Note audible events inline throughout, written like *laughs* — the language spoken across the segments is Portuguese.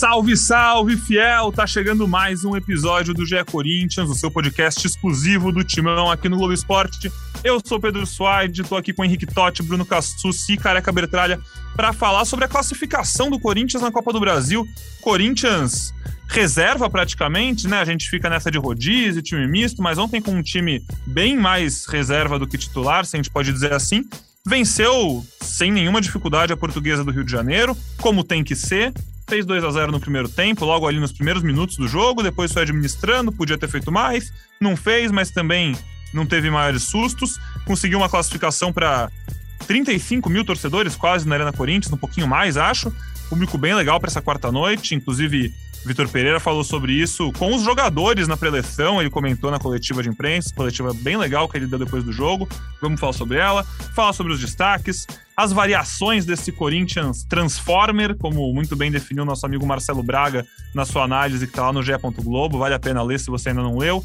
Salve, salve, fiel! Tá chegando mais um episódio do GE Corinthians, o seu podcast exclusivo do Timão aqui no Globo Esporte. Eu sou Pedro Suaide, tô aqui com Henrique Totti, Bruno Cassucci e Careca Bertralha para falar sobre a classificação do Corinthians na Copa do Brasil. Corinthians reserva praticamente, né? A gente fica nessa de rodízio, time misto, mas ontem com um time bem mais reserva do que titular, se a gente pode dizer assim. Venceu sem nenhuma dificuldade a portuguesa do Rio de Janeiro, como tem que ser fez 2 a 0 no primeiro tempo, logo ali nos primeiros minutos do jogo, depois foi administrando, podia ter feito mais, não fez, mas também não teve maiores sustos, conseguiu uma classificação para 35 mil torcedores quase na Arena Corinthians, um pouquinho mais, acho. Público bem legal para essa quarta noite, inclusive Vitor Pereira falou sobre isso com os jogadores na preleção, ele comentou na coletiva de imprensa, coletiva bem legal que ele deu depois do jogo. Vamos falar sobre ela, falar sobre os destaques, as variações desse Corinthians Transformer, como muito bem definiu nosso amigo Marcelo Braga na sua análise que está lá no GE. Globo, vale a pena ler se você ainda não leu.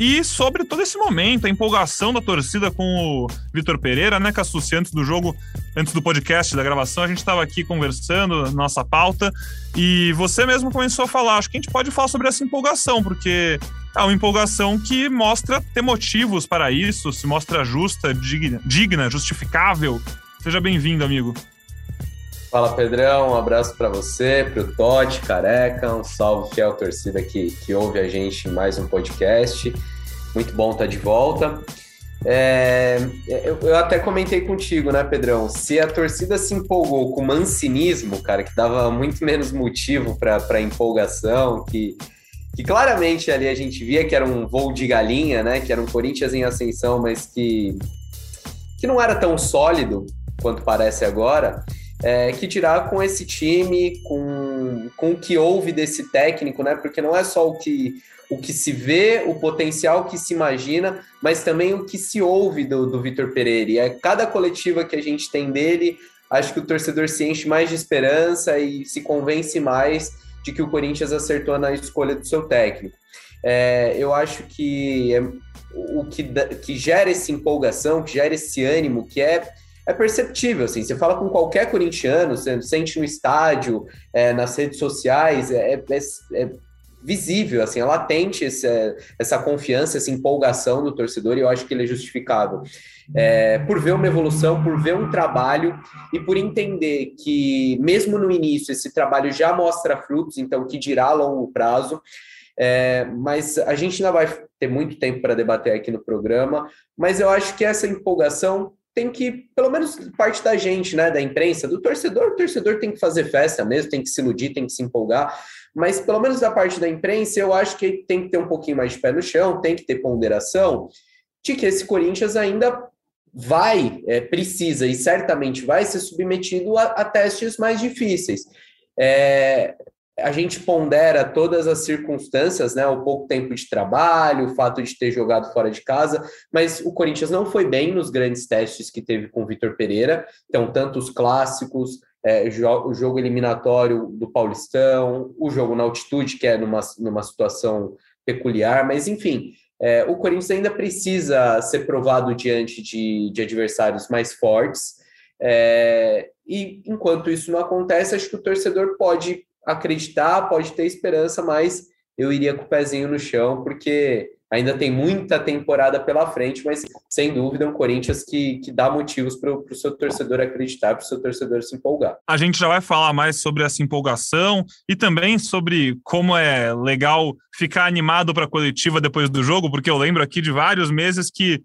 E sobre todo esse momento, a empolgação da torcida com o Vitor Pereira, né, Cassucci, antes do jogo, antes do podcast, da gravação, a gente estava aqui conversando, nossa pauta, e você mesmo começou a falar, acho que a gente pode falar sobre essa empolgação, porque é uma empolgação que mostra ter motivos para isso, se mostra justa, digna, digna justificável. Seja bem-vindo, amigo. Fala Pedrão, um abraço para você, para o Todd, Careca, um salve fiel torcida que, que ouve a gente em mais um podcast. Muito bom estar tá de volta. É, eu, eu, até comentei contigo, né, Pedrão? Se a torcida se empolgou com o mancinismo, cara, que dava muito menos motivo para empolgação, que, que claramente ali a gente via que era um voo de galinha, né? Que era um Corinthians em ascensão, mas que, que não era tão sólido quanto parece agora é, que tirar com esse time, com, com o que houve desse técnico, né? Porque não é só o que, o que se vê, o potencial que se imagina, mas também o que se ouve do, do Vitor Pereira. E é cada coletiva que a gente tem dele, acho que o torcedor se enche mais de esperança e se convence mais de que o Corinthians acertou na escolha do seu técnico. É, eu acho que é, o que, que gera essa empolgação, que gera esse ânimo, que é é perceptível, assim, você fala com qualquer corintiano, você sente no estádio, é, nas redes sociais, é, é, é, visível, assim, é latente essa, essa confiança, essa empolgação do torcedor, e eu acho que ele é justificável. É, por ver uma evolução, por ver um trabalho e por entender que, mesmo no início, esse trabalho já mostra frutos, então, que dirá a longo prazo, é, mas a gente ainda vai ter muito tempo para debater aqui no programa, mas eu acho que essa empolgação tem que, pelo menos parte da gente, né, da imprensa, do torcedor, o torcedor tem que fazer festa mesmo, tem que se iludir, tem que se empolgar, mas pelo menos da parte da imprensa, eu acho que tem que ter um pouquinho mais de pé no chão, tem que ter ponderação de que esse Corinthians ainda vai, é, precisa e certamente vai ser submetido a, a testes mais difíceis. É, a gente pondera todas as circunstâncias, né? O pouco tempo de trabalho, o fato de ter jogado fora de casa, mas o Corinthians não foi bem nos grandes testes que teve com o Vitor Pereira. Então, tanto os clássicos, é, o jogo eliminatório do Paulistão, o jogo na altitude, que é numa, numa situação peculiar, mas enfim. É, o Corinthians ainda precisa ser provado diante de, de adversários mais fortes. É, e enquanto isso não acontece, acho que o torcedor pode acreditar, pode ter esperança, mas eu iria com o pezinho no chão, porque ainda tem muita temporada pela frente, mas sem dúvida é um Corinthians que, que dá motivos para o seu torcedor acreditar, para o seu torcedor se empolgar. A gente já vai falar mais sobre essa empolgação e também sobre como é legal ficar animado para a coletiva depois do jogo, porque eu lembro aqui de vários meses que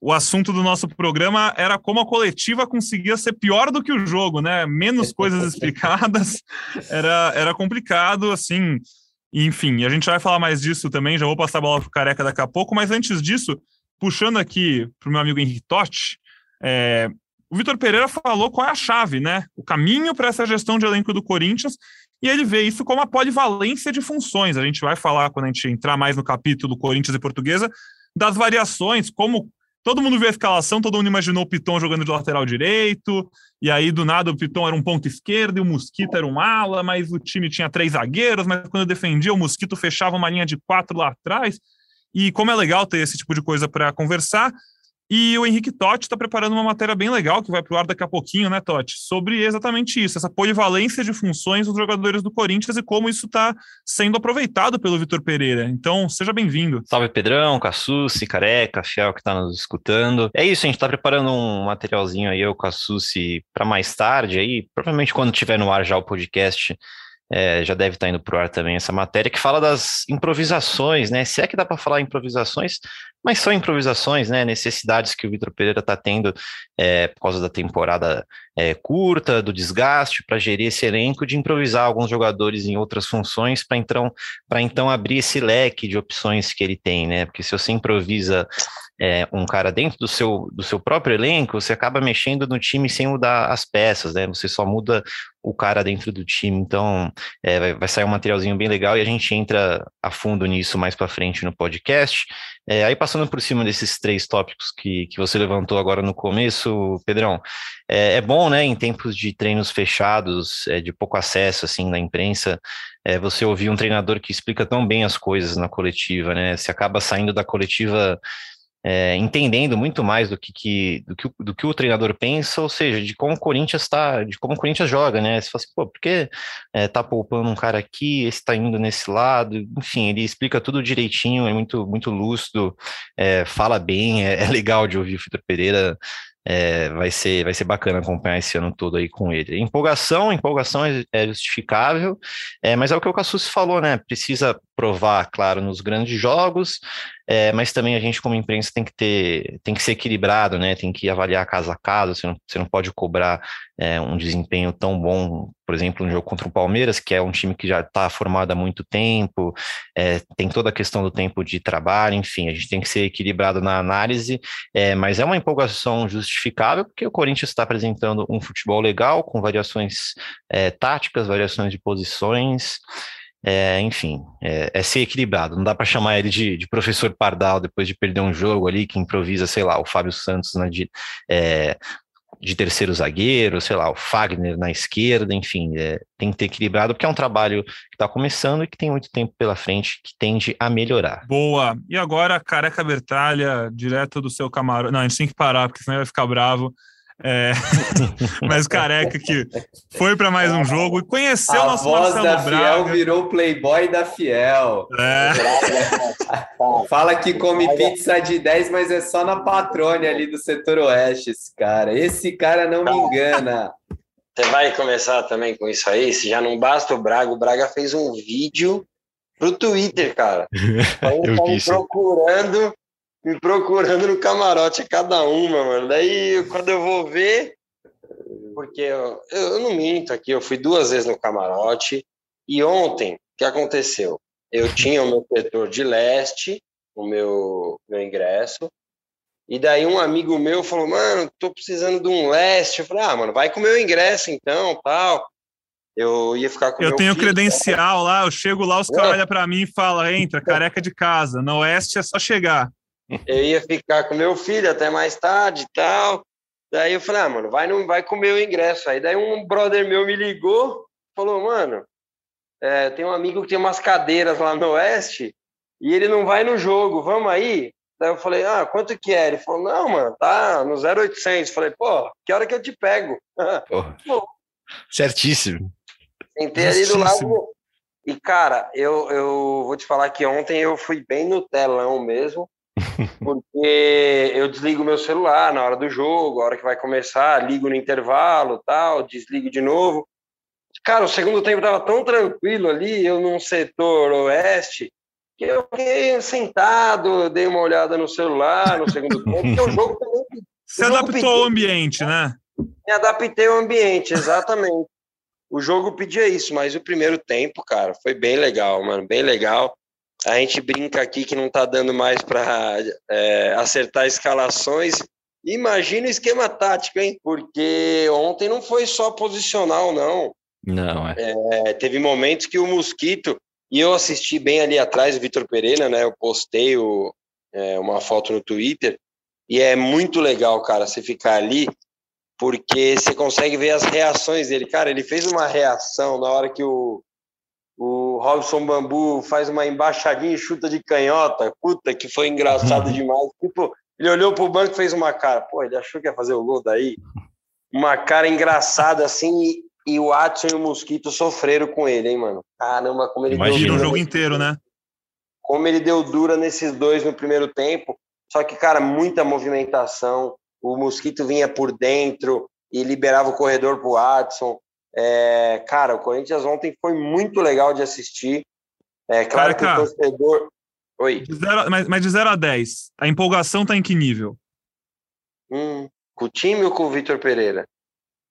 o assunto do nosso programa era como a coletiva conseguia ser pior do que o jogo, né? Menos *laughs* coisas explicadas, era, era complicado, assim. Enfim, a gente vai falar mais disso também, já vou passar a bola para o Careca daqui a pouco, mas antes disso, puxando aqui para o meu amigo Henrique Totti, é, o Vitor Pereira falou qual é a chave, né? O caminho para essa gestão de elenco do Corinthians, e ele vê isso como a polivalência de funções. A gente vai falar, quando a gente entrar mais no capítulo Corinthians e Portuguesa, das variações, como Todo mundo viu a escalação, todo mundo imaginou o Piton jogando de lateral direito, e aí do nada o Piton era um ponto esquerdo e o Mosquito era um ala, mas o time tinha três zagueiros, mas quando defendia o Mosquito fechava uma linha de quatro lá atrás. E como é legal ter esse tipo de coisa para conversar, E o Henrique Totti está preparando uma matéria bem legal que vai para o ar daqui a pouquinho, né, Totti? Sobre exatamente isso, essa polivalência de funções dos jogadores do Corinthians e como isso está sendo aproveitado pelo Vitor Pereira. Então, seja bem-vindo. Salve Pedrão, Cassucci, Careca, Fiel que está nos escutando. É isso, a gente está preparando um materialzinho aí, eu, Cassucci, para mais tarde, aí, provavelmente quando tiver no ar já o podcast é, já deve estar indo para o ar também essa matéria, que fala das improvisações, né? Se é que dá para falar improvisações, mas são improvisações, né? Necessidades que o Vitor Pereira está tendo é, por causa da temporada é, curta, do desgaste, para gerir esse elenco, de improvisar alguns jogadores em outras funções para então, então abrir esse leque de opções que ele tem, né? Porque se você improvisa é, um cara dentro do seu, do seu próprio elenco, você acaba mexendo no time sem mudar as peças, né? Você só muda o cara dentro do time. Então, é, vai, vai, sair um materialzinho bem legal e a gente entra a fundo nisso mais para frente no podcast. É, aí, passando por cima desses três tópicos que, que você levantou agora no começo, Pedrão, é, é bom, né, em tempos de treinos fechados, é, de pouco acesso, assim, na imprensa, é, você ouvir um treinador que explica tão bem as coisas na coletiva, né? Você acaba saindo da coletiva é, entendendo muito mais do que, que, do, que, do que o treinador pensa, ou seja, de como o Corinthians está, de como o Corinthians joga, né? Você fala assim, pô, por que é, tá poupando um cara aqui, esse tá indo nesse lado, enfim, ele explica tudo direitinho, é muito, muito lúcido, é, fala bem, é, é, legal de ouvir o Vitor Pereira é, vai, ser, vai ser bacana acompanhar esse ano todo aí com ele. Empolgação, empolgação é, é justificável, é, mas é o que o Cassus falou, né? Precisa provar, claro, nos grandes jogos, é, mas também a gente, como imprensa, tem que ter, tem que ser equilibrado, né? Tem que avaliar caso a caso, você não, você não pode cobrar é, um desempenho tão bom, por exemplo, no jogo contra o Palmeiras, que é um time que já está formado há muito tempo, é, tem toda a questão do tempo de trabalho, enfim, a gente tem que ser equilibrado na análise, é, mas é uma empolgação justificável, porque o Corinthians está apresentando um futebol legal, com variações é, táticas, variações de posições. É, enfim, é, é, ser equilibrado. Não dá para chamar ele de, de, professor Pardal depois de perder um jogo ali que improvisa, sei lá, o Fábio Santos na, de, é, de terceiro zagueiro, sei lá, o Fagner na esquerda, enfim, é, tem que ter equilibrado, porque é um trabalho que está começando e que tem muito tempo pela frente, que tende a melhorar. Boa! E agora, careca Bertalha, direto do seu camarão. Não, a gente tem que parar, porque senão vai ficar bravo. É, *laughs* mas careca que foi para mais um jogo e conheceu o nosso voz Marcelo da Braga. Fiel virou playboy da Fiel. É. *laughs* Fala que come pizza de 10, mas é só na patrone ali do setor oeste, esse cara. Esse cara não me engana. Você vai começar também com isso aí? Se já não basta o Braga, o Braga fez um vídeo pro Twitter, cara. *laughs* Tá me procurando me procurando no camarote cada uma, mano. Daí, quando eu vou ver, porque eu, eu não minto aqui, eu fui duas vezes no camarote e ontem, o que aconteceu? Eu tinha o meu setor de leste, o meu, meu ingresso, e daí um amigo meu falou, mano, tô precisando de um leste. Eu falei, ah, mano, vai com o meu ingresso então, tal. Eu ia ficar com Eu tenho filho, credencial lá, eu chego lá, os caras olham pra mim e falam, entra, careca de casa. No oeste é só chegar eu ia ficar com meu filho até mais tarde e tal. Daí eu falei, ah, mano, vai, não vai comer o ingresso. Aí daí um brother meu me ligou, falou, mano, é, tem um amigo que tem umas cadeiras lá no Oeste e ele não vai no jogo, vamos aí? Daí eu falei, ah, quanto que é? Ele falou, não, mano, tá no 0800. Falei, pô, que hora que eu te pego? *laughs* Pô, certíssimo. Sentei ali do lado. E, cara, eu, eu vou te falar que ontem eu fui bem no telão mesmo *laughs* porque eu desligo meu celular na hora do jogo, a hora que vai começar, ligo no intervalo, tal, desligo de novo. Cara, o segundo tempo tava tão tranquilo ali, eu num setor oeste, que eu fiquei sentado, dei uma olhada no celular no segundo *laughs* tempo, porque o jogo também. Se adaptou pediu, ao ambiente, né? Me adaptei ao ambiente, exatamente. o jogo pedia isso, mas o primeiro tempo, cara, foi bem legal, mano, bem legal. A gente brinca aqui que não está dando mais para é, acertar escalações. Imagina o esquema tático, hein? Porque ontem não foi só posicional, não. Não, é. é teve momentos que o Mosquito, e eu assisti bem ali atrás, o Vitor Pereira, né? Eu postei o, é, uma foto no Twitter, e é muito legal, cara, você ficar ali, porque você consegue ver as reações dele. Cara, ele fez uma reação na hora que o, o Robson Bambu faz uma embaixadinha e chuta de canhota. Puta, que foi engraçado uhum. demais. Tipo, Ele olhou pro banco e fez uma cara. Pô, ele achou que ia fazer o gol daí. Uma cara engraçada assim. E, e o Watson e o Mosquito sofreram com ele, hein, mano? Caramba, como ele Imagina deu o jogo inteiro, né? Como ele deu dura nesses dois no primeiro tempo. Só que, cara, muita movimentação. O Mosquito vinha por dentro e liberava o corredor pro Watson. É, cara, o Corinthians ontem foi muito legal de assistir. É claro que o torcedor. Oi. De zero, mas, mas de 0 a 10, a empolgação tá em que nível? Hum, com o time ou com o Vitor Pereira?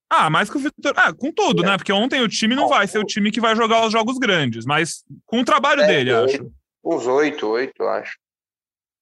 Ah, mais que o Vitor. Ah, com tudo, é. né? Porque ontem o time não vai ser o time que vai jogar os jogos grandes, mas com o trabalho é, dele, oito, acho. Uns oito, oito, acho.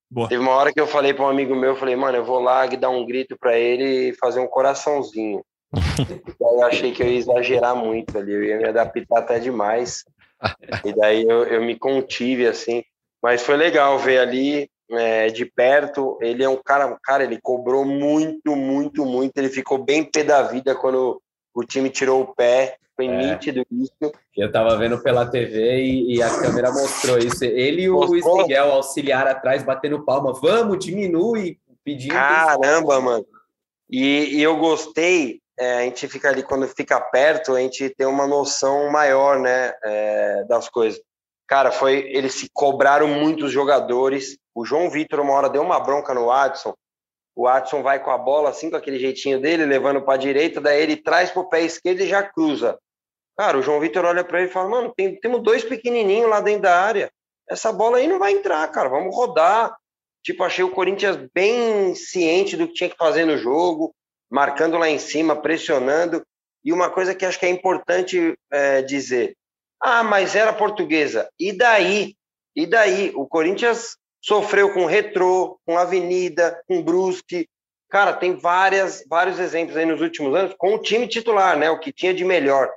Boa. Teve uma hora que eu falei para um amigo meu, eu falei, mano, eu vou lá dar um grito para ele e fazer um coraçãozinho. *laughs* eu achei que eu ia exagerar muito ali, eu ia me adaptar até demais. *laughs* E daí eu, eu me contive, assim. Mas foi legal ver ali é, de perto. Ele é um cara, cara, ele cobrou muito, muito, muito. Ele ficou bem pé da vida quando o time tirou o pé. Foi é. nítido isso. Eu tava vendo pela TV e, e a câmera mostrou isso. Ele e o Luiz Miguel, auxiliar atrás, batendo palma. Vamos, diminui, pedindo. Caramba, mano. E, e eu gostei é, a gente fica ali, quando fica perto, a gente tem uma noção maior, né, é, das coisas. Cara, foi, eles se cobraram muitos jogadores. O João Vitor, uma hora, deu uma bronca no Watson. O Watson vai com a bola, assim, com aquele jeitinho dele, levando para a direita, daí ele traz para o pé esquerdo e já cruza. Cara, o João Vitor olha para ele e fala: Mano, tem, temos dois pequenininhos lá dentro da área. Essa bola aí não vai entrar, cara. Vamos rodar. Tipo, achei o Corinthians bem ciente do que tinha que fazer no jogo marcando lá em cima, pressionando. E uma coisa que acho que é importante é, dizer: ah, mas era portuguesa. E daí? E daí? O Corinthians sofreu com Retrô, com Avenida, com Brusque. Cara, tem várias, vários exemplos aí nos últimos anos com o time titular, né? O que tinha de melhor.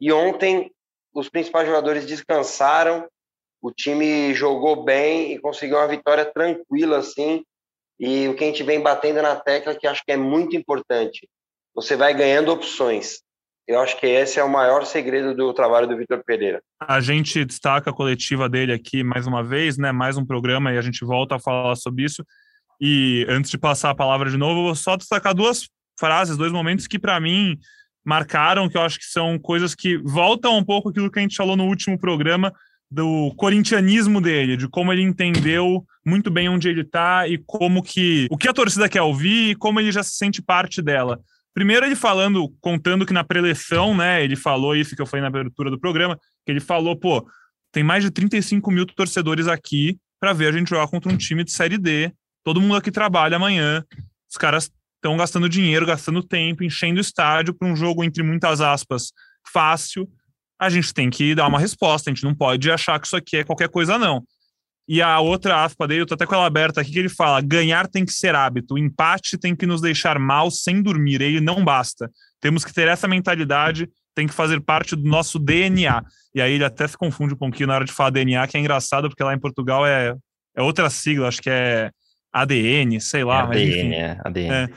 E ontem os principais jogadores descansaram, o time jogou bem e conseguiu uma vitória tranquila, assim, e o que a gente vem batendo na tecla, que acho que é muito importante, você vai ganhando opções. Eu acho que esse é o maior segredo do trabalho do Vitor Pereira. A gente destaca a coletiva dele aqui mais uma vez, né? Mais um programa e a gente volta a falar sobre isso. E antes de passar a palavra de novo, eu vou só destacar duas frases, dois momentos que para mim marcaram, que eu acho que são coisas que voltam um pouco aquilo que a gente falou no último programa, do corintianismo dele, de como ele entendeu muito bem onde ele está e como que o que a torcida quer ouvir e como ele já se sente parte dela. Primeiro ele falando, contando que na preleção, né, ele falou isso que eu falei na abertura do programa, que ele falou, pô, tem mais de 35 mil torcedores aqui para ver a gente jogar contra um time de Série D. Todo mundo aqui trabalha amanhã. Os caras estão gastando dinheiro, gastando tempo, enchendo o estádio para um jogo, entre muitas aspas, fácil a gente tem que dar uma resposta, a gente não pode achar que isso aqui é qualquer coisa, não. E a outra aspa dele, eu tô até com ela aberta aqui, que ele fala: ganhar tem que ser hábito, empate tem que nos deixar mal sem dormir, ele não basta. Temos que ter essa mentalidade, tem que fazer parte do nosso DNA. E aí ele até se confunde um pouquinho na hora de falar DNA, que é engraçado, porque lá em Portugal é, é outra sigla, acho que é ADN, sei lá. É ADN, é, ADN. É.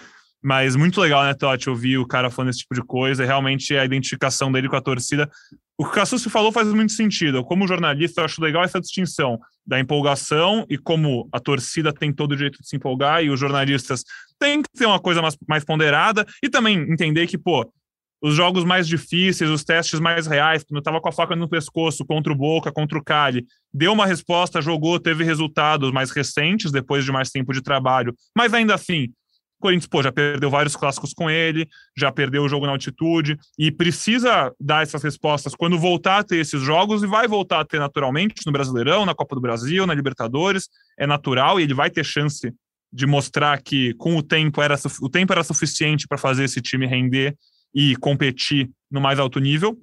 Mas muito legal, né, Totti, ouvir o cara falando esse tipo de coisa, realmente a identificação dele com a torcida. O que o Cassucci falou faz muito sentido. Como jornalista, eu acho legal essa distinção da empolgação e como a torcida tem todo o direito de se empolgar e os jornalistas têm que ter uma coisa mais, mais ponderada e também entender que, pô, os jogos mais difíceis, os testes mais reais, quando estava com a faca no pescoço contra o Boca, contra o Cali, deu uma resposta, jogou, teve resultados mais recentes depois de mais tempo de trabalho, mas ainda assim, o Corinthians, pô, já perdeu vários clássicos com ele, já perdeu o jogo na altitude e precisa dar essas respostas quando voltar a ter esses jogos e vai voltar a ter naturalmente no Brasileirão, na Copa do Brasil, na Libertadores, é natural e ele vai ter chance de mostrar que com o tempo era o tempo era suficiente para fazer esse time render e competir no mais alto nível.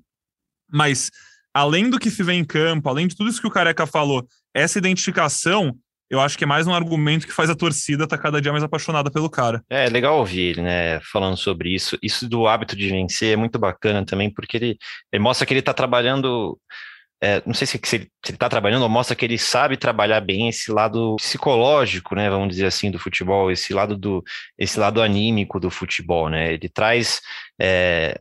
Mas além do que se vê em campo, além de tudo isso que o Careca falou, essa identificação eu acho que é mais um argumento que faz a torcida estar tá cada dia mais apaixonada pelo cara. É legal ouvir ele, né, falando sobre isso. Isso do hábito de vencer é muito bacana também, porque ele, ele mostra que ele está trabalhando. É, não sei se, se ele está trabalhando ou mostra que ele sabe trabalhar bem esse lado psicológico, né, vamos dizer assim, do futebol, esse lado do esse lado anímico do futebol, né? Ele traz é,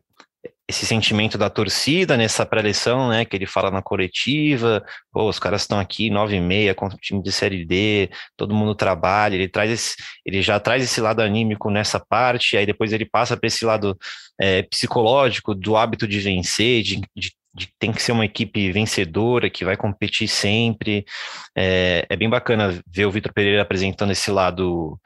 esse sentimento da torcida nessa pré-eleição, né? Que ele fala na coletiva, pô, os caras estão aqui nove e meia contra o time de série D, todo mundo trabalha, ele traz esse, ele já traz esse lado anímico nessa parte, aí depois ele passa para esse lado é, psicológico do hábito de vencer, de, de de tem que ser uma equipe vencedora, que vai competir sempre. É, é bem bacana ver o Vitor Pereira apresentando esse lado,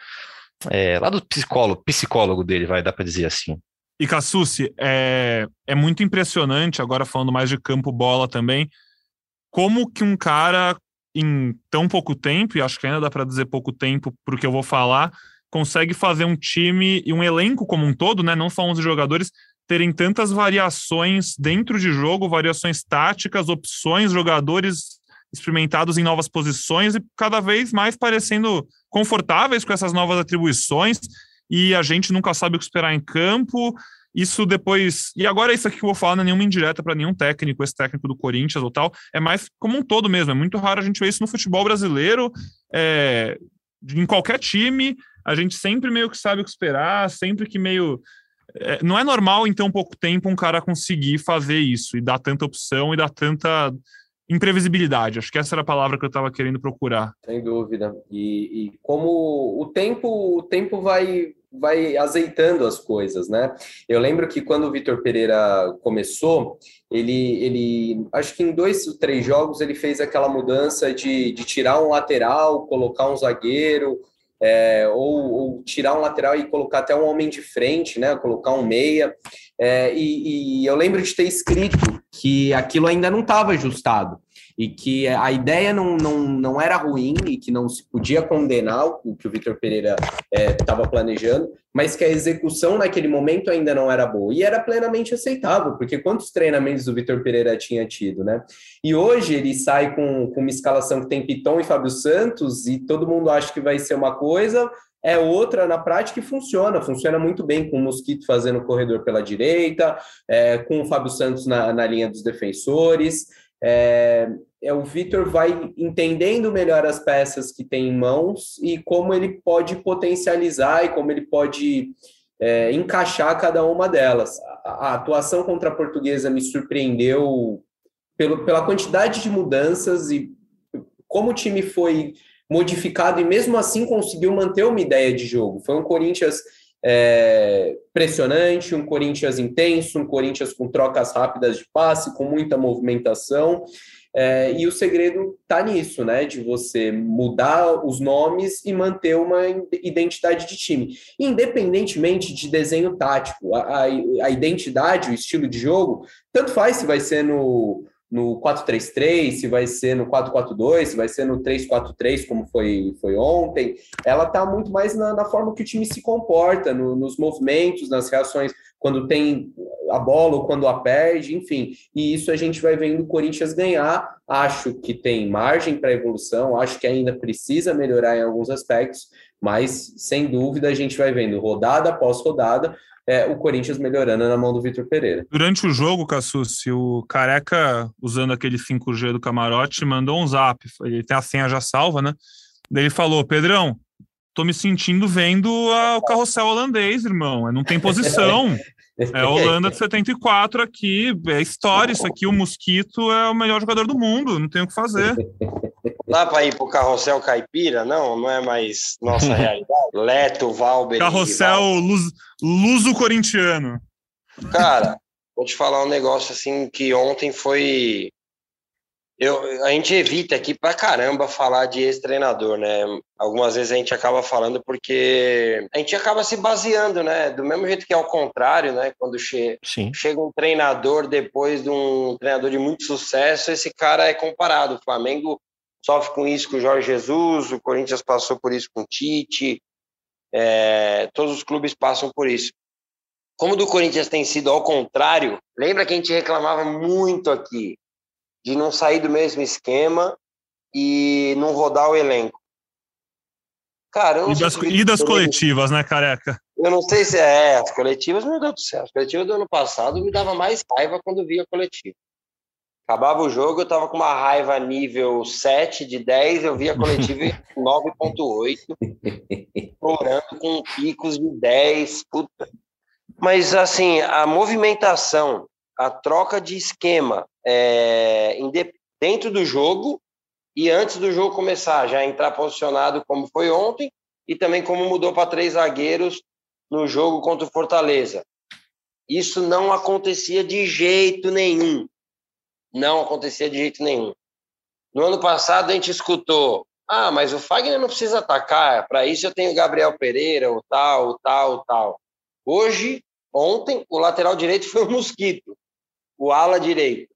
é, lado psicólogo, psicólogo dele, vai dar para dizer assim. E Cassucci, é, é muito impressionante, agora falando mais de campo bola também, como que um cara em tão pouco tempo, e acho que ainda dá para dizer pouco tempo para que eu vou falar, consegue fazer um time e um elenco como um todo, né, não só 11 jogadores, terem tantas variações dentro de jogo, variações táticas, opções, jogadores experimentados em novas posições e cada vez mais parecendo confortáveis com essas novas atribuições e a gente nunca sabe o que esperar em campo. Isso depois. E agora, isso aqui que eu vou falar não é nenhuma indireta para nenhum técnico, esse técnico do Corinthians ou tal. É mais como um todo mesmo. É muito raro a gente ver isso no futebol brasileiro, é, em qualquer time. A gente sempre meio que sabe o que esperar, sempre que meio é, não é normal em tão pouco tempo um cara conseguir fazer isso e dar tanta opção e dar tanta imprevisibilidade. Acho que essa era a palavra que eu estava querendo procurar. Sem dúvida. E, e, como o tempo, o tempo vai vai azeitando as coisas, né? Eu lembro que quando o Vitor Pereira começou, ele, ele acho que em dois, três jogos ele fez aquela mudança de, de tirar um lateral, colocar um zagueiro, é, ou, ou, tirar um lateral e colocar até um homem de frente, né? Colocar um meia. É, e, e, eu lembro de ter escrito que aquilo ainda não estava ajustado e que a ideia não, não, não era ruim e que não se podia condenar o que o Vitor Pereira estava é, planejando, mas que a execução naquele momento ainda não era boa. E era plenamente aceitável, porque quantos treinamentos o Vitor Pereira tinha tido, né? E hoje ele sai com, com uma escalação que tem Piton e Fábio Santos e todo mundo acha que vai ser uma coisa, é outra na prática e funciona, funciona muito bem com o Mosquito fazendo o corredor pela direita, é, com o Fábio Santos na, na linha dos defensores. É, é, o Vitor vai entendendo melhor as peças que tem em mãos e como ele pode potencializar e como ele pode é, encaixar cada uma delas. A, a, atuação contra a portuguesa me surpreendeu pelo, pela quantidade de mudanças e como o time foi modificado e mesmo assim conseguiu manter uma ideia de jogo. Foi um Corinthians é, pressionante, um Corinthians intenso, um Corinthians com trocas rápidas de passe, com muita movimentação. É, e o segredo está nisso, né? De você mudar os nomes e manter uma identidade de time. Independentemente de desenho tático, a, a, a identidade, o estilo de jogo, tanto faz se vai ser no, no 4-3-3, se vai ser no 4-4-2, se vai ser no 3-4-3, como foi, foi ontem, ela está muito mais na, na, forma que o time se comporta, no, nos movimentos, nas reações, quando tem a bola ou quando a perde, enfim. E isso a gente vai vendo o Corinthians ganhar. Acho que tem margem para evolução, acho que ainda precisa melhorar em alguns aspectos, mas sem dúvida a gente vai vendo rodada após rodada é, o Corinthians melhorando na mão do Vitor Pereira. Durante o jogo, Cassucci, o Careca, usando aquele 5G do camarote, mandou um zap. Ele tem a senha já salva, né? Daí ele falou: Pedrão, tô me sentindo vendo a, o carrossel holandês, irmão. Não tem posição. *laughs* É a Holanda de *laughs* 74 aqui, é história isso aqui. O Mosquito é o melhor jogador do mundo, não tem o que fazer. *laughs* Dá para ir pro carrossel caipira? Não, não é mais nossa *laughs* realidade. Leto, Valber. Carrossel luz, luso corintiano. Cara, vou te falar um negócio assim que ontem foi eu, a gente evita aqui pra caramba falar de ex-treinador, né? Algumas vezes a gente acaba falando porque a gente acaba se baseando, né? Do mesmo jeito que é ao contrário, né? Quando che Sim. chega um treinador depois de um treinador de muito sucesso, esse cara é comparado. O Flamengo sofre com isso com o Jorge Jesus, o Corinthians passou por isso com o Tite, é, todos os clubes passam por isso. Como do Corinthians tem sido ao contrário, lembra que a gente reclamava muito aqui de não sair do mesmo esquema e não rodar o elenco. Cara, e das, e das coletivas, né, careca? Eu não sei se é, as coletivas, meu Deus do céu, as coletivas do ano passado me dava mais raiva quando via coletiva. Acabava o jogo, eu tava com uma raiva nível 7 de 10, eu via coletiva em *laughs* 9.8, chorando com picos de 10, puta. Mas, assim, a movimentação a troca de esquema é, dentro do jogo e antes do jogo começar, já entrar posicionado como foi ontem e também como mudou para três zagueiros no jogo contra o Fortaleza. Isso não acontecia de jeito nenhum. Não acontecia de jeito nenhum. No ano passado a gente escutou: ah, mas o Fagner não precisa atacar, para isso eu tenho Gabriel Pereira, o tal, o tal, o tal. Hoje, ontem, o lateral direito foi o Mosquito, o ala direito.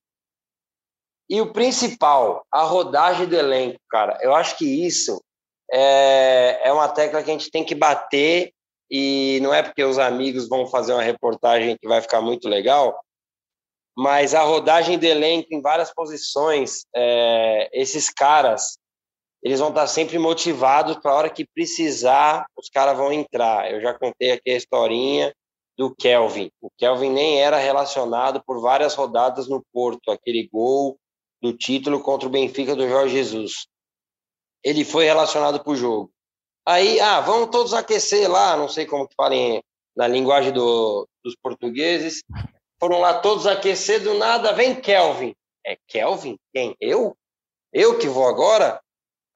E o principal, a rodagem do elenco, cara. Eu acho que isso é, é uma tecla que a gente tem que bater e não é porque os amigos vão fazer uma reportagem que vai ficar muito legal, mas a rodagem do elenco em várias posições, é, esses caras, eles vão estar sempre motivados para a hora que precisar, os caras vão entrar. Eu já contei aqui a historinha do Kelvin. O Kelvin nem era relacionado por várias rodadas no Porto, aquele gol do título contra o Benfica do Jorge Jesus. Ele foi relacionado para o jogo. Aí, ah, vamos todos aquecer lá, não sei como que falem na linguagem do, dos portugueses. Foram lá todos aquecer, do nada vem Kelvin. É Kelvin? Quem? Eu? Eu que vou agora?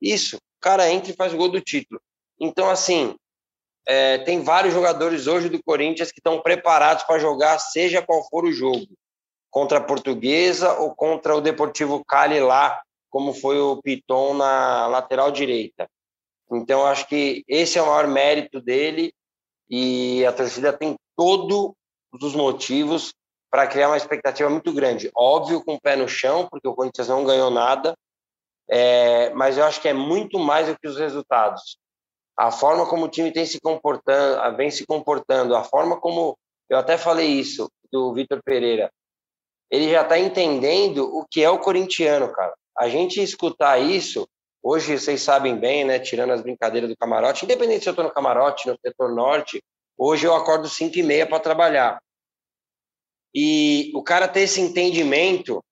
Isso, o cara entra e faz o gol do título. Então, assim, é, tem vários jogadores hoje do Corinthians que estão preparados para jogar, seja qual for o jogo contra a Portuguesa ou contra o Deportivo Cali lá, como foi o Piton na lateral direita. Então, acho que esse é o maior mérito dele e a torcida tem todos os motivos para criar uma expectativa muito grande. Óbvio, com o pé no chão, porque o Corinthians não ganhou nada, é, mas eu acho que é muito mais do que os resultados. A forma como o time tem se comportando, vem se comportando, a forma como eu até falei isso do Vitor Pereira, ele já está entendendo o que é o corintiano, cara. A gente escutar isso, hoje vocês sabem bem, né? Tirando as brincadeiras do camarote, independente se eu estou no camarote, no setor norte, hoje eu acordo 5 e meia para trabalhar. E o cara ter esse entendimento,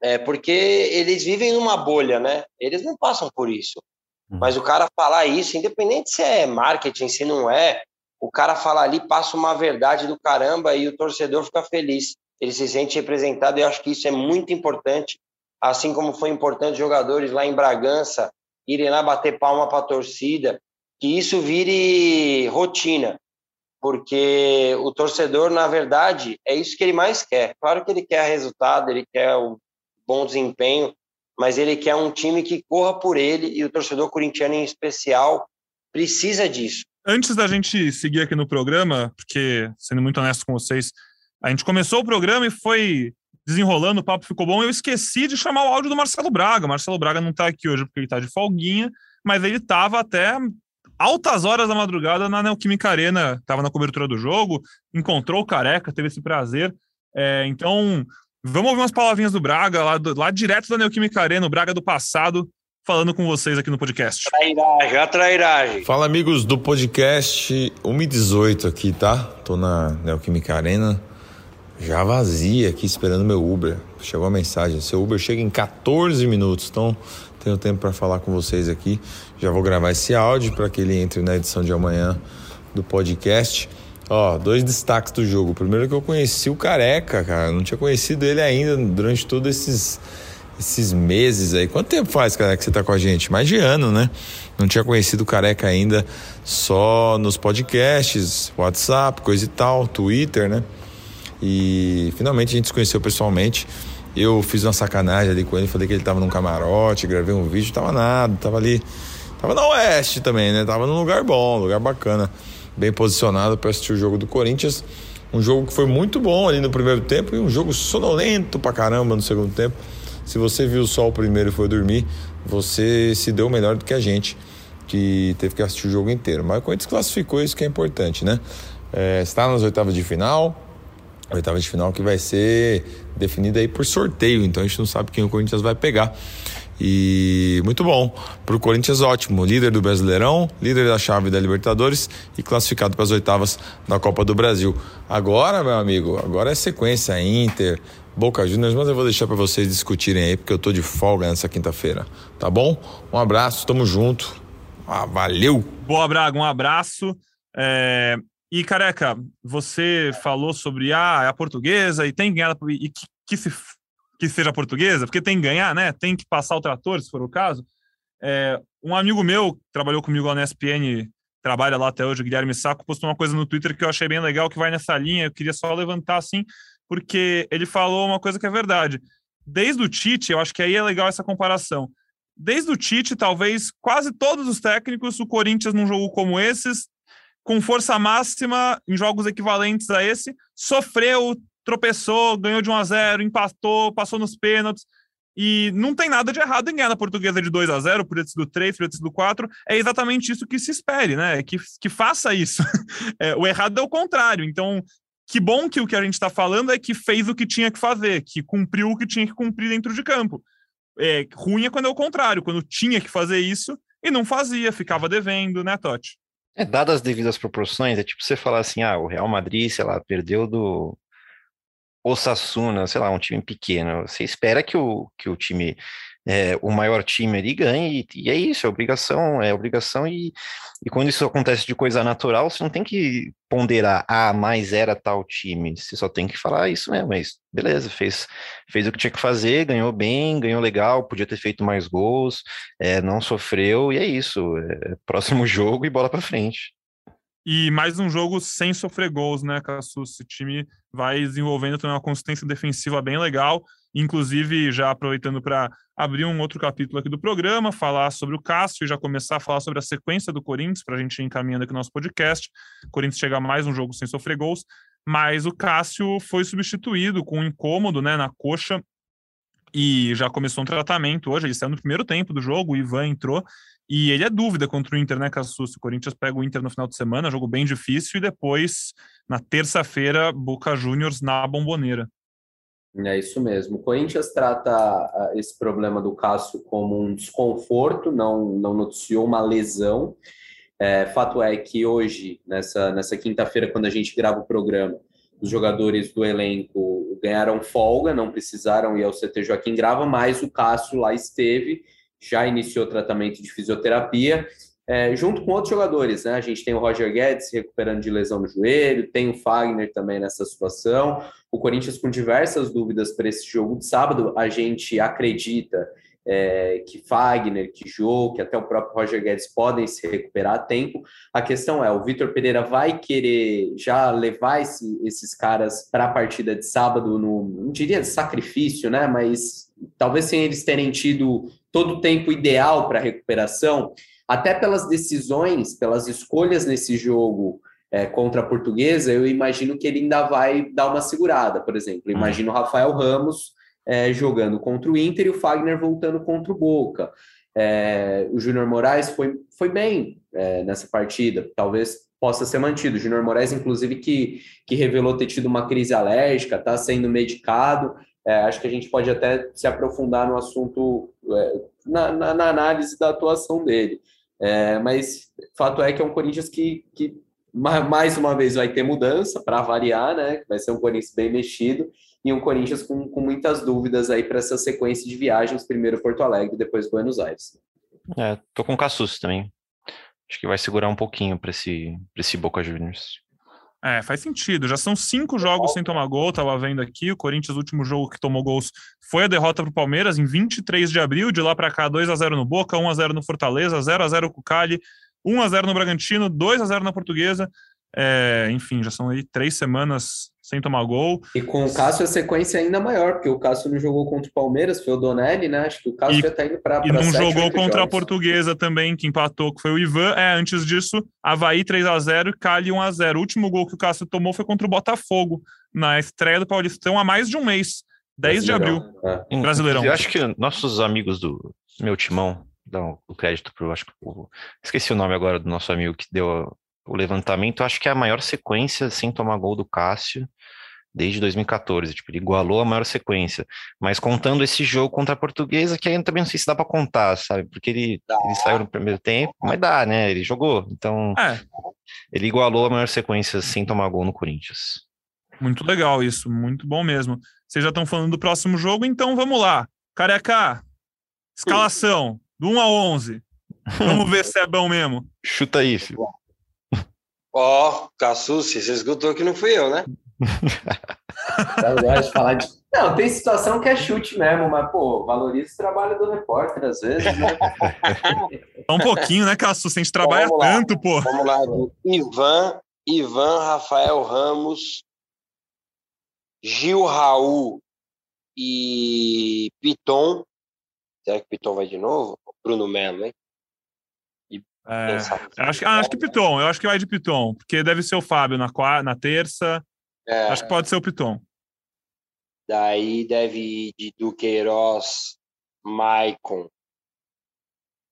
é porque eles vivem numa bolha, né? Eles não passam por isso. Uhum. Mas o cara falar isso, independente se é marketing, se não é, o cara falar ali passa uma verdade do caramba e o torcedor fica feliz ele se sente representado e eu acho que isso é muito importante, assim como foi importante jogadores lá em Bragança irem lá bater palma para a torcida, que isso vire rotina, porque o torcedor, na verdade, é isso que ele mais quer. Claro que ele quer resultado, ele quer o bom desempenho, mas ele quer um time que corra por ele e o torcedor corintiano em especial precisa disso. Antes da gente seguir aqui no programa, porque, sendo muito honesto com vocês, a gente começou o programa e foi desenrolando, o papo ficou bom. Eu esqueci de chamar o áudio do Marcelo Braga. O Marcelo Braga não está aqui hoje porque ele está de folguinha, mas ele estava até altas horas da madrugada na Neoquímica Arena, estava na cobertura do jogo, encontrou o Careca, teve esse prazer. É, então, vamos ouvir umas palavrinhas do Braga, lá, do, lá direto da Neoquímica Arena, o Braga do passado, falando com vocês aqui no podcast. Trairagem, a trairagem. Fala, amigos do podcast 118 aqui, tá? Tô na Neoquímica Arena já vazia aqui esperando meu Uber. Chegou a mensagem: seu Uber chega em 14 minutos, então tenho tempo para falar com vocês aqui. Já vou gravar esse áudio para que ele entre na edição de amanhã do podcast. Ó, dois destaques do jogo. Primeiro que eu conheci o Careca, cara. Não tinha conhecido ele ainda durante todos esses esses meses aí. Quanto tempo faz, Careca, que você tá com a gente? Mais de ano, né? Não tinha conhecido o Careca ainda só nos podcasts, WhatsApp, coisa e tal, Twitter, né? E finalmente a gente se conheceu pessoalmente. Eu fiz uma sacanagem ali com ele, falei que ele tava num camarote, gravei um vídeo, tava nada, tava ali. Tava na Oeste também, né? Tava num lugar bom, lugar bacana, bem posicionado para assistir o jogo do Corinthians. Um jogo que foi muito bom ali no primeiro tempo e um jogo sonolento pra caramba no segundo tempo. Se você viu só o primeiro e foi dormir, você se deu melhor do que a gente, que teve que assistir o jogo inteiro. Mas o Corinthians classificou, isso que é importante, né? É, está nas oitavas de final, oitava de final que vai ser definida aí por sorteio, então a gente não sabe quem o Corinthians vai pegar. E muito bom. Para o Corinthians, ótimo. Líder do Brasileirão, líder da chave da Libertadores e classificado para as oitavas da Copa do Brasil. Agora, meu amigo, agora é sequência Inter, Boca Juniors, mas eu vou deixar para vocês discutirem aí, porque eu tô de folga nessa quinta-feira. Tá bom? Um abraço, tamo junto. Ah, valeu! Boa, Braga, um abraço. É, E, careca, você falou sobre ah, a portuguesa e tem ganhar e que, que, se, que seja portuguesa, porque tem que ganhar, né? Tem que passar o trator, se for o caso. É, um amigo meu que trabalhou comigo lá na ESPN, trabalha lá até hoje, Guilherme Saco, postou uma coisa no Twitter que eu achei bem legal, que vai nessa linha. Eu queria só levantar assim, porque ele falou uma coisa que é verdade. Desde o Tite, eu acho que aí é legal essa comparação. Desde o Tite, talvez quase todos os técnicos, o Corinthians num jogo como esses, com força máxima em jogos equivalentes a esse, sofreu, tropeçou, ganhou de 1 a 0, empatou, passou nos pênaltis. E não tem nada de errado em ganhar na portuguesa de 2 a 0 podia ter sido 3, podia ter sido 4. É exatamente isso que se espere, né? Que, que faça isso. *laughs* É, o errado é o contrário. Então, que bom que o que a gente está falando é que fez o que tinha que fazer, que cumpriu o que tinha que cumprir dentro de campo. É, ruim é quando é o contrário, quando tinha que fazer isso e não fazia, ficava devendo, né, Totti? É, dadas as devidas proporções, é tipo você falar assim, ah, o Real Madrid, sei lá, perdeu do Osasuna, sei lá, um time pequeno. Você espera que o, que o time é, o maior time ali ganha, e, é isso, é obrigação, é obrigação, e, e quando isso acontece de coisa natural, você não tem que ponderar, ah, mais era tal time, você só tem que falar isso mesmo, mas beleza, fez, fez o que tinha que fazer, ganhou bem, ganhou legal, podia ter feito mais gols, é, não sofreu, e é isso, é, *laughs* próximo jogo e bola para frente. E mais um jogo sem sofrer gols, né, Cassus? O time vai desenvolvendo também uma consistência defensiva bem legal. Inclusive, já aproveitando para abrir um outro capítulo aqui do programa, falar sobre o Cássio e já começar a falar sobre a sequência do Corinthians, para a gente ir encaminhando aqui no nosso podcast. O Corinthians chega a mais um jogo sem sofrer gols, mas o Cássio foi substituído com um incômodo né, na coxa e já começou um tratamento hoje. Ele saiu no primeiro tempo do jogo, o Ivan entrou e ele é dúvida contra o Inter, né, Cassus? O Corinthians pega o Inter no final de semana, jogo bem difícil, e depois, na terça-feira, Boca Juniors na bomboneira. É isso mesmo. O Corinthians trata ah, esse problema do Cássio como um desconforto, não, não noticiou uma lesão. É, fato é que hoje, nessa, nessa quinta-feira, quando a gente grava o programa, os jogadores do elenco ganharam folga, não precisaram ir ao CT Joaquim Grava, mas o Cássio lá esteve, já iniciou tratamento de fisioterapia é, junto com outros jogadores, né? A gente tem o Roger Guedes recuperando de lesão no joelho, tem o Fagner também nessa situação. O Corinthians com diversas dúvidas para esse jogo de sábado. A gente acredita é, que Fagner, que Jô, que até o próprio Roger Guedes podem se recuperar a tempo. A questão é, o Vitor Pereira vai querer já levar esse, esses caras para a partida de sábado, no, não diria de sacrifício, né? Mas talvez sem eles terem tido todo o tempo ideal para recuperação até pelas decisões, pelas escolhas nesse jogo é, contra a Portuguesa, eu imagino que ele ainda vai dar uma segurada, por exemplo. Uhum. imagino o Rafael Ramos é, jogando contra o Inter e o Fagner voltando contra o Boca. É, o Júnior Moraes foi, foi bem é, nessa partida, talvez possa ser mantido. O Júnior Moraes, inclusive, que, que revelou ter tido uma crise alérgica, está sendo medicado. É, acho que a gente pode até se aprofundar no assunto, é, na, na, na análise da atuação dele. É, mas fato é que é um Corinthians que, que mais uma vez vai ter mudança para variar, né? Vai ser um Corinthians bem mexido e um Corinthians com, com muitas dúvidas aí para essa sequência de viagens, primeiro Porto Alegre, depois Buenos Aires. É, tô com o Cassus também. Acho que vai segurar um pouquinho para esse, esse Boca Juniors. É, faz sentido. Já são cinco jogos sem tomar gol, tava vendo aqui. O Corinthians, o último jogo que tomou gols foi a derrota para o Palmeiras em 23 de abril. De lá para cá, 2 a 0 no Boca, 1 a 0 no Fortaleza, 0 a 0 com o Cali, 1 a 0 no Bragantino, 2 a 0 na Portuguesa. É, enfim, já são aí três semanas sem tomar gol. E com o Cássio a sequência é ainda maior, porque o Cássio não jogou contra o Palmeiras, foi o Donelli, né? Acho que o Cássio e, já tá indo para E não jogou contra jogos. a Portuguesa também, que empatou, que foi o Ivan. É, antes disso, Havaí 3 a 0 e Cali 1 a 0 O último gol que o Cássio tomou foi contra o Botafogo, na estreia do Paulistão há mais de um mês, 10 de abril. É. Brasileirão. Eu acho que nossos amigos do meu timão dão o crédito pro, acho que esqueci o nome agora do nosso amigo que deu o levantamento, acho que é a maior sequência sem tomar gol do Cássio desde 2014. Tipo, ele igualou a maior sequência. Mas contando esse jogo contra a Portuguesa, que ainda também não sei se dá para contar, sabe? Porque ele, ele, saiu no primeiro tempo, mas dá, né? Ele jogou. Então, é. ele igualou a maior sequência sem tomar gol no Corinthians. Muito legal isso, muito bom mesmo. Vocês já estão falando do próximo jogo, então vamos lá. Careca, escalação, do 1 a 11. *laughs* Vamos ver se é bom mesmo. Chuta aí, filho. Ó, oh, Cassucci, você escutou que não fui eu, né? *laughs* eu gosto de falar de. Não, tem situação que é chute mesmo, mas, pô, valoriza o trabalho do repórter às vezes, né? *laughs* um pouquinho, né, Cassucci? A gente trabalha então, tanto, pô. Vamos lá, Ivan, Ivan, Rafael Ramos, Gil Raul e Piton. Será que Piton vai de novo? Bruno Melo, hein? É, acho, ah, acho que Piton, eu acho que vai de Piton, porque deve ser o Fábio na, na terça. É, acho que pode ser o Piton. Daí deve ir de Duqueiroz, Maicon.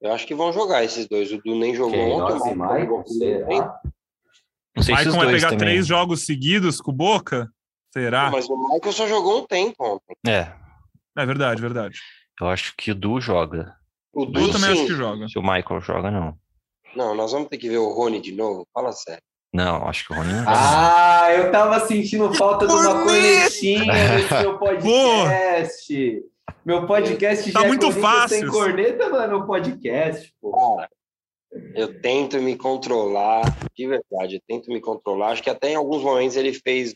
Eu acho que vão jogar esses dois. O Du nem jogou Queiroz ontem. E Maicon, será? O Maicon vai pegar também. três jogos seguidos com o Boca? Será? Mas o Maicon só jogou um tempo ontem. É. É verdade, verdade. Eu acho que o Du joga. O Du também sim. acho que joga. Se o Michael joga, não. Não, nós vamos ter que ver o Rony de novo. Fala sério. Não, acho que o Rony não Ah, eu tava sentindo falta de uma cornetinha *laughs* nesse meu podcast. Meu podcast tá já é muito é fácil. Sem corneta não é meu podcast, pô. eu tento me controlar, de verdade, eu tento me controlar. Acho que até em alguns momentos ele fez,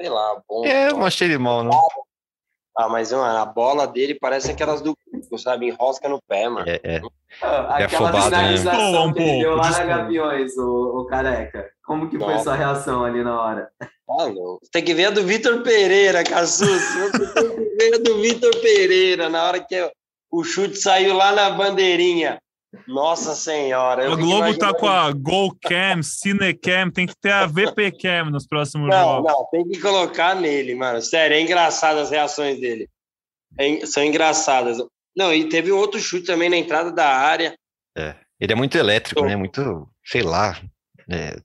sei lá, bom. É, eu achei ele mal, né? Ah, mas mano, a bola dele parece aquelas do sabe? Enrosca no pé, mano. É, é. Ah, é aquela afobado, finalização né? que ele deu lá na Gaviões, o, o Careca. Como que Nossa. foi sua reação ali na hora? Ah, não. Tem que ver a do Vitor Pereira, Cassus. Você tem que ver a do Vitor Pereira, na hora que o chute saiu lá na bandeirinha. Nossa Senhora. O Globo imaginando... tá com a GoCam, Cinecam, tem que ter a VPCam nos próximos não, jogos. Não, tem que colocar nele, mano. Sério, é engraçado as reações dele. É, são engraçadas. Não, e teve outro chute também na entrada da área. É, ele é muito elétrico, então, né? Muito, sei lá, é,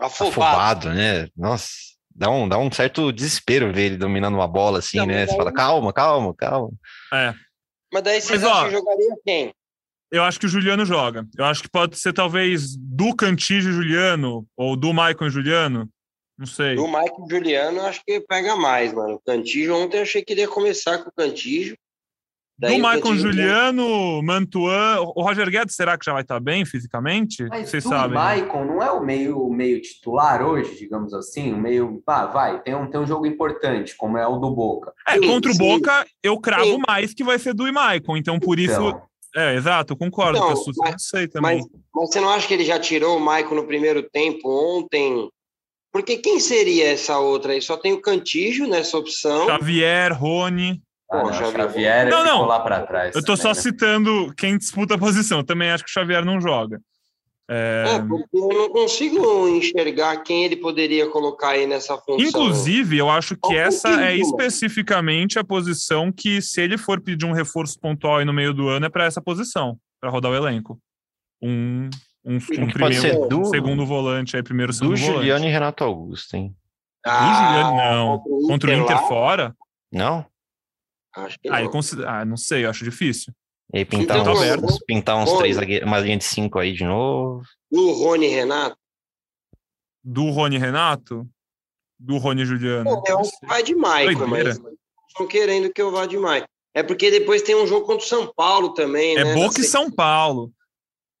afobado. afobado, né? Nossa, dá um, dá um certo desespero ver ele dominando uma bola assim, não, né? Você fala, calma, calma, calma. É. Mas daí você jogaria quem? Eu acho que o Juliano joga. Eu acho que pode ser talvez do Cantígio Juliano ou do Maicon Juliano. Não sei. Do Maicon Juliano, acho que pega mais, mano. O Cantígio, ontem eu achei que ele ia começar com o Cantígio. Daí do Maicon Juliano, Mantuan, o Roger Guedes, será que já vai estar bem fisicamente? Mas Vocês do sabem. O Maicon não é o meio, meio titular hoje, digamos assim? O meio. Ah, vai, tem um, tem um jogo importante, como é o do Boca. É, sim, contra o Boca, eu cravo sim. mais que vai ser do Maicon, então por então, isso é, exato, concordo então, com a mas, não sei também. Mas, mas, você não acha que ele já tirou o Maicon no primeiro tempo ontem? Porque quem seria essa outra aí? Só tem o Cantígio nessa opção. Xavier, Rony. Ah, não, Xavier, Xavier não, não. lá para trás. Eu tô também, só né? citando quem disputa a posição. Eu também acho que o Xavier não joga. É... é... porque eu não consigo enxergar quem ele poderia colocar aí nessa função. Inclusive, eu acho que essa é especificamente a posição que, se ele for pedir um reforço pontual aí no meio do ano, é para essa posição, para rodar o elenco. Um, um, um primeiro, do, segundo volante aí, primeiro, segundo do volante. Juliano e Renato Augusto, hein? Ah, Juliano, não. Contra o Inter, fora? Não? Acho que ah, não. Consider... ah, não sei, eu acho difícil. E aí pintar então, uns, pintar uns três zagueiros, uma linha de cinco aí de novo. Do Rony Renato? Do Rony Renato? Do Rony Juliano? É o vai de Maicon, mas estão querendo que eu vá de Maicon. É porque depois tem um jogo contra o São Paulo também, é né? É Boca e São Paulo.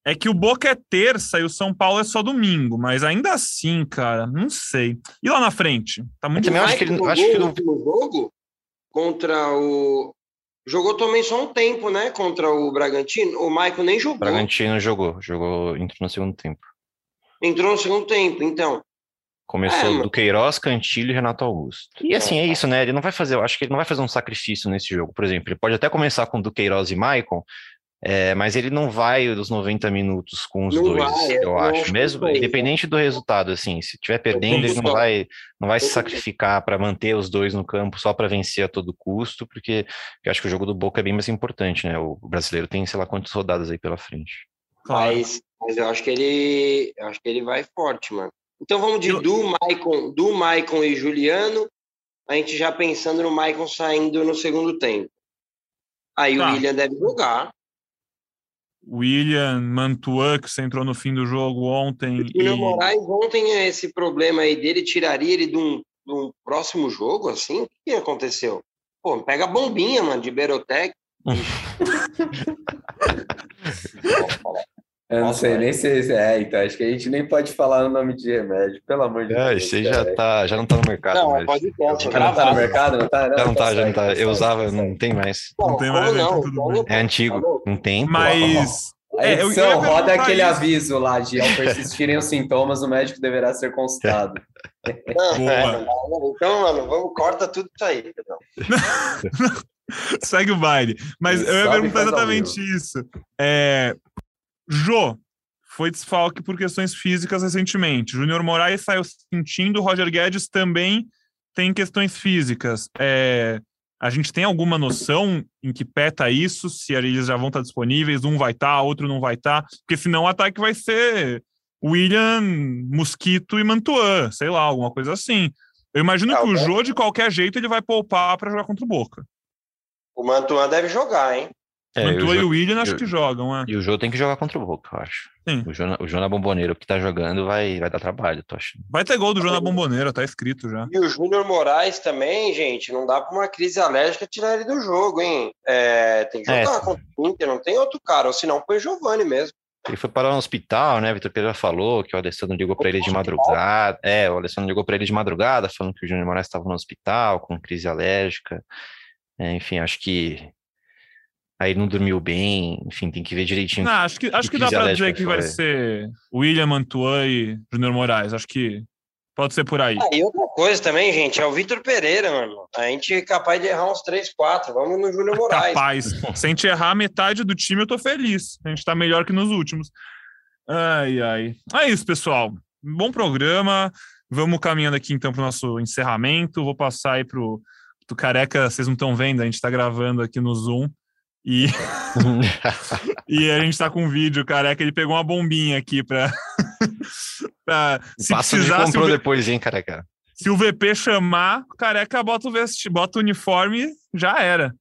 É que o Boca é terça e o São Paulo é só domingo, mas ainda assim, cara, não sei. E lá na frente? Tá muito eu também acho que ele acho que no jogo contra o Jogou também só um tempo, né? Contra o Bragantino. O Maicon nem jogou. Bragantino jogou, jogou, entrou no segundo tempo. Entrou no segundo tempo, então. Começou é, do Queiroz, Cantilho e Renato Augusto. E assim, é isso, né? Ele não vai fazer, eu acho que ele não vai fazer um sacrifício nesse jogo. Por exemplo, ele pode até começar com Duqueiroz e Maicon, é, mas ele não vai dos 90 minutos com os não dois, vai, eu acho. Mesmo, independente do resultado, assim, se tiver perdendo, ele não vai, não vai se sacrificar para manter os dois no campo só para vencer a todo custo, porque eu acho que o jogo do Boca é bem mais importante, né? O brasileiro tem, sei lá, quantas rodadas aí pela frente. Mas, mas eu acho que ele. Eu acho que ele vai forte, mano. Então vamos de do Maicon, do Maicon e Juliano, a gente já pensando no Maicon saindo no segundo tempo. Aí tá. o William deve jogar. William Mantua, que você entrou no fim do jogo ontem. O e... Moraes ontem é esse problema aí dele, tiraria ele de um, de um, próximo jogo, assim? O que aconteceu? Pô, pega a bombinha, mano, de Berotec. *laughs* Eu não Nossa, sei nem se é, então acho que a gente nem pode falar o nome de remédio, pelo amor de é, Deus. Esse aí já, tá, já não tá no mercado. Não, mais. pode ter. Já não tá no mercado, não tá? Não, já não tá, já não tá. Eu usava, não tem mais. Não, não tem mais. Não, não, é antigo, não tem. Mas. Edição, é, roda aquele isso. aviso lá de ao persistirem os sintomas, o médico deverá ser consultado. Não, é, então, mano, vamos, corta tudo isso aí. *laughs* Segue o baile. Mas eu ia perguntar exatamente isso. É, Jô, foi desfalque por questões físicas recentemente. Júnior Moraes saiu sentindo, Roger Guedes também tem questões físicas. É, a gente tem alguma noção em que peta isso, se eles já vão estar disponíveis, um vai estar, outro não vai estar, porque senão o ataque vai ser William, Mosquito e Mantuan, sei lá, alguma coisa assim. Eu imagino é, que o Jô, de qualquer jeito, ele vai poupar para jogar contra o Boca. O Mantuan deve jogar, hein? É, Mantua e o William acho que jogam, é. E o Jô tem que jogar contra o Boca, eu acho. Sim. O Jô, o Jô na Bomboneira, que tá jogando, vai, vai dar trabalho, tô achando. Vai ter gol do Jô na Bomboneira, tá escrito já. E o Júnior Moraes também, gente, não dá pra uma crise alérgica tirar ele do jogo, hein? É, tem que é. jogar é. contra o Inter, não tem outro cara, ou senão põe Giovanni mesmo. Ele foi parar no hospital, né? Vitor Pereira falou que o Alessandro ligou para ele de madrugada. É, o Alessandro ligou para ele de madrugada, falando que o Júnior Moraes estava no hospital com crise alérgica. É, enfim, acho que aí não dormiu bem, enfim, tem que ver direitinho. Não, acho que, acho que dá para dizer que vai ser William Mantuan e Júnior Moraes. Acho que pode ser por aí. Ah, e outra coisa também, gente, é o Vitor Pereira, mano. A gente é capaz de errar uns 3, 4. Vamos no Júnior Moraes. Capaz. *laughs* Se a gente errar metade do time, eu tô feliz. A gente tá melhor que nos últimos. Ai, ai. É isso, pessoal. Bom programa. Vamos caminhando aqui então para o nosso encerramento. Vou passar aí pro, pro Careca, vocês não estão vendo, a gente está gravando aqui no Zoom. E, *laughs* e a gente tá com um vídeo, careca. Ele pegou uma bombinha aqui pra. *laughs* pra se Passa precisar. comprou o... depois, hein, careca? Se o VP chamar, careca bota o, vesti... bota o uniforme, já era.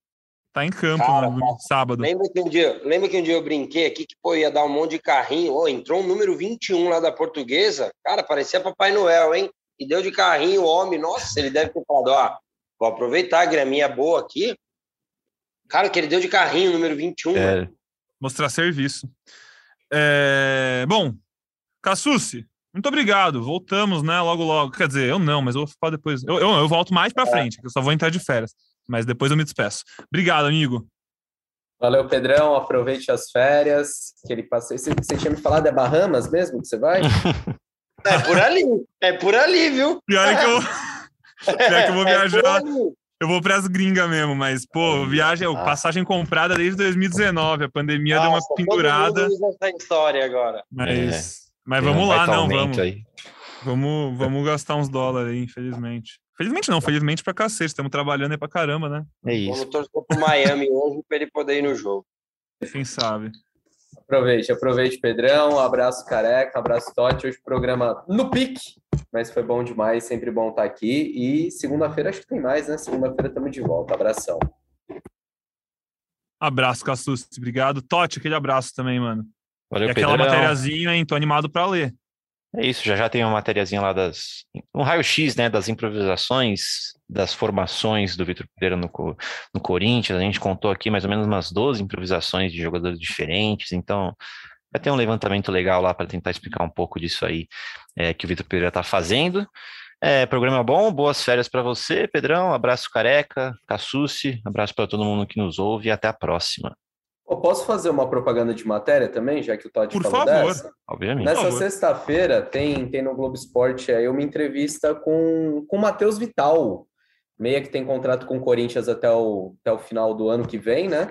Tá em campo cara, no, no sábado. Lembra que, um dia, lembra que um dia eu brinquei aqui que pô, ia dar um monte de carrinho? Oh, entrou um número 21 lá da portuguesa. Cara, parecia Papai Noel, hein? E deu de carrinho o homem. Nossa, ele deve ter falado: ó, vou aproveitar a graminha boa aqui Cara, que ele deu de carrinho, número 21. É. Mostrar serviço. É... Bom, Cassucci, muito obrigado. Voltamos, né? Logo, logo. Quer dizer, eu não, mas eu vou falar depois. Eu, eu, eu volto mais para é. frente, eu só vou entrar de férias. Mas depois eu me despeço. Obrigado, amigo. Valeu, Pedrão. Aproveite as férias. Que ele passou. Você, você tinha me falado, é Bahamas mesmo que você vai? *laughs* é por ali. É por ali, viu? Pior é que eu, *laughs* *laughs* Pior que eu vou é viajar. Eu vou para as gringas mesmo, mas, pô, viagem, ah. passagem comprada desde 2019. A pandemia Nossa, deu uma pendurada. essa história agora. Mas, é. mas vamos lá, não, vamos. Aí. Vamos, vamos gastar uns dólares aí, infelizmente. Felizmente não, felizmente pra cacete. Estamos trabalhando aí pra caramba, né? É isso. Vamos torcer pro Miami hoje pra ele poder ir no jogo. Quem sabe. Aproveite, aproveite, Pedrão. Um abraço, careca, abraço, Totti. Hoje programa no pique, mas foi bom demais, sempre bom estar aqui. E segunda-feira acho que tem mais, né? Segunda-feira estamos de volta. Abração. Abraço, Cassus. Obrigado. Totti, aquele abraço também, mano. Valeu, e aquela matériazinha, hein? Tô animado para ler. É isso, já já tem uma matériazinha lá das. Um raio-x, né? Das improvisações, das formações do Vitor Pereira no, no Corinthians. A gente contou aqui mais ou menos umas 12 improvisações de jogadores diferentes, então vai ter um levantamento legal lá para tentar explicar um pouco disso aí é, que o Vitor Pereira está fazendo. É, programa bom, boas férias para você, Pedrão. Abraço careca, Cassucci, abraço para todo mundo que nos ouve e até a próxima. Eu posso fazer uma propaganda de matéria também, já que o Todd Por falou favor. dessa? Obviamente. Nessa sexta-feira tem, tem no Globo Esporte aí uma entrevista com o Matheus Vital, meia que tem contrato com o Corinthians até o, até o final do ano que vem, né?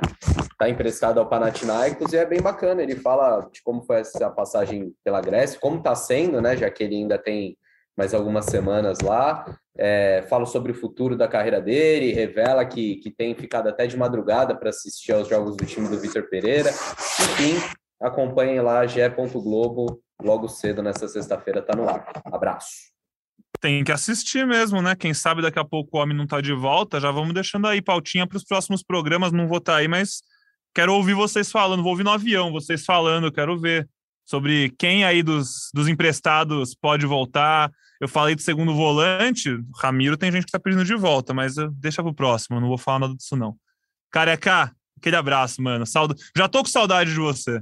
Tá emprestado ao Panathinaikos e é bem bacana. Ele fala de como foi essa passagem pela Grécia, como tá sendo, né? Já que ele ainda tem mais algumas semanas lá é, fala sobre o futuro da carreira dele, revela que, que tem ficado até de madrugada para assistir aos jogos do time do Vitor Pereira. Enfim, acompanhem lá G. Globo logo cedo nessa sexta-feira, tá no ar. Abraço. Tem que assistir mesmo, né? Quem sabe daqui a pouco o homem não tá de volta, já vamos deixando aí pautinha para os próximos programas, não vou estar tá aí, mas quero ouvir vocês falando, vou ouvir no avião, vocês falando, quero ver sobre quem aí dos, dos emprestados pode voltar, eu falei do segundo volante, Ramiro tem gente que tá pedindo de volta, mas deixa pro próximo, não vou falar nada disso não. Careca, aquele abraço, mano. Saud... Já tô com saudade de você.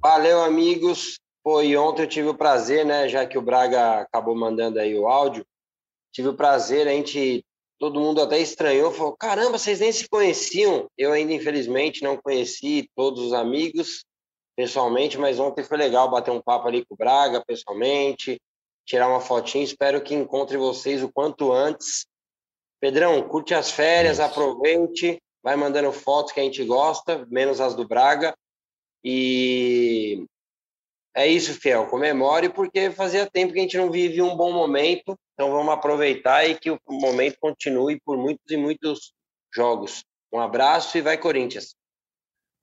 Valeu, amigos. Foi ontem eu tive o prazer, né, já que o Braga acabou mandando aí o áudio, tive o prazer, a gente, todo mundo até estranhou, falou, caramba, vocês nem se conheciam. Eu ainda, infelizmente, não conheci todos os amigos pessoalmente, mas ontem foi legal bater um papo ali com o Braga pessoalmente, tirar uma fotinha, espero que encontre vocês o quanto antes. Pedrão, curte as férias, aproveite, vai mandando fotos que a gente gosta, menos as do Braga. E é isso, Fiel. Comemore, porque fazia tempo que a gente não vive um bom momento. Então vamos aproveitar e que o momento continue por muitos e muitos jogos. Um abraço e vai Corinthians.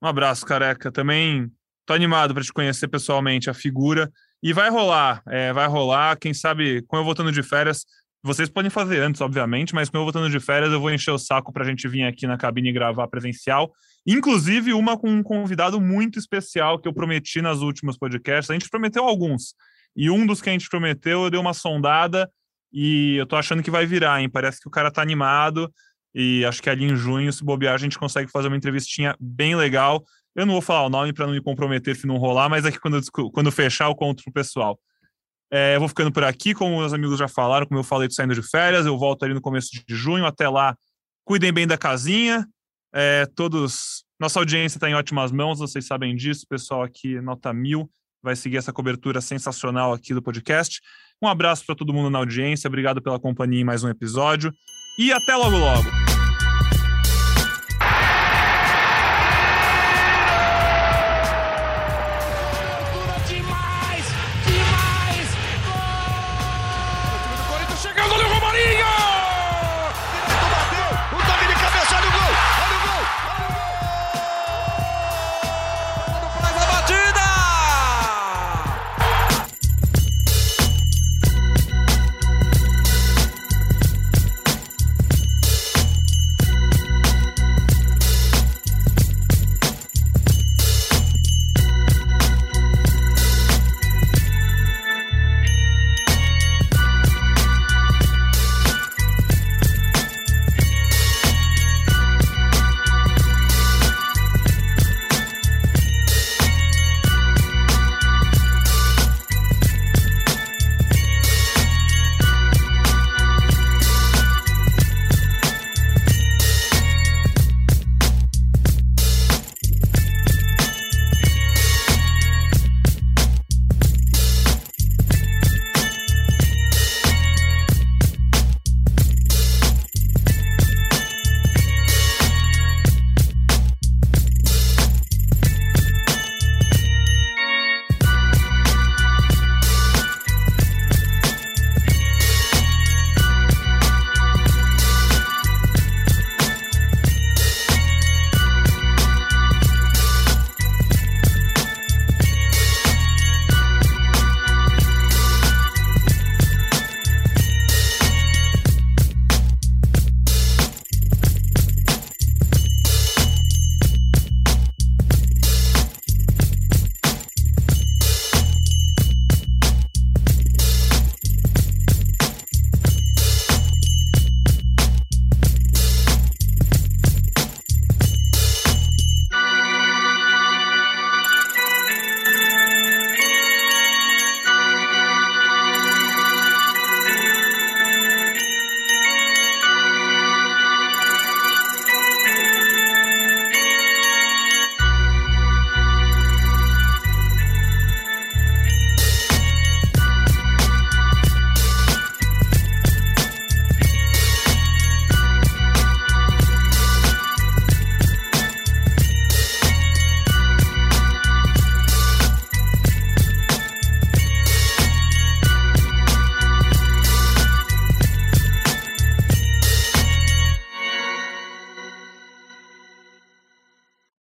Um abraço, careca. Também tô animado para te conhecer pessoalmente, a figura. E vai rolar, é, vai rolar. Quem sabe, com eu voltando de férias, vocês podem fazer antes, obviamente, mas com eu voltando de férias, eu vou encher o saco para a gente vir aqui na cabine gravar presencial. Inclusive, uma com um convidado muito especial que eu prometi nas últimas podcasts. A gente prometeu alguns. E um dos que a gente prometeu, eu dei uma sondada e eu tô achando que vai virar, hein? Parece que o cara tá animado. E acho que ali em junho, se bobear, a gente consegue fazer uma entrevistinha bem legal. Eu não vou falar o nome para não me comprometer se não rolar, mas aqui quando, eu, quando fechar, eu conto pro pessoal. É, eu vou ficando por aqui, como meus amigos já falaram, como eu falei, tô saindo de férias. Eu volto ali no começo de junho. Até lá, cuidem bem da casinha. É, todos. Nossa audiência está em ótimas mãos, vocês sabem disso. pessoal aqui, nota mil, vai seguir essa cobertura sensacional aqui do podcast. Um abraço para todo mundo na audiência, obrigado pela companhia em mais um episódio e até logo logo.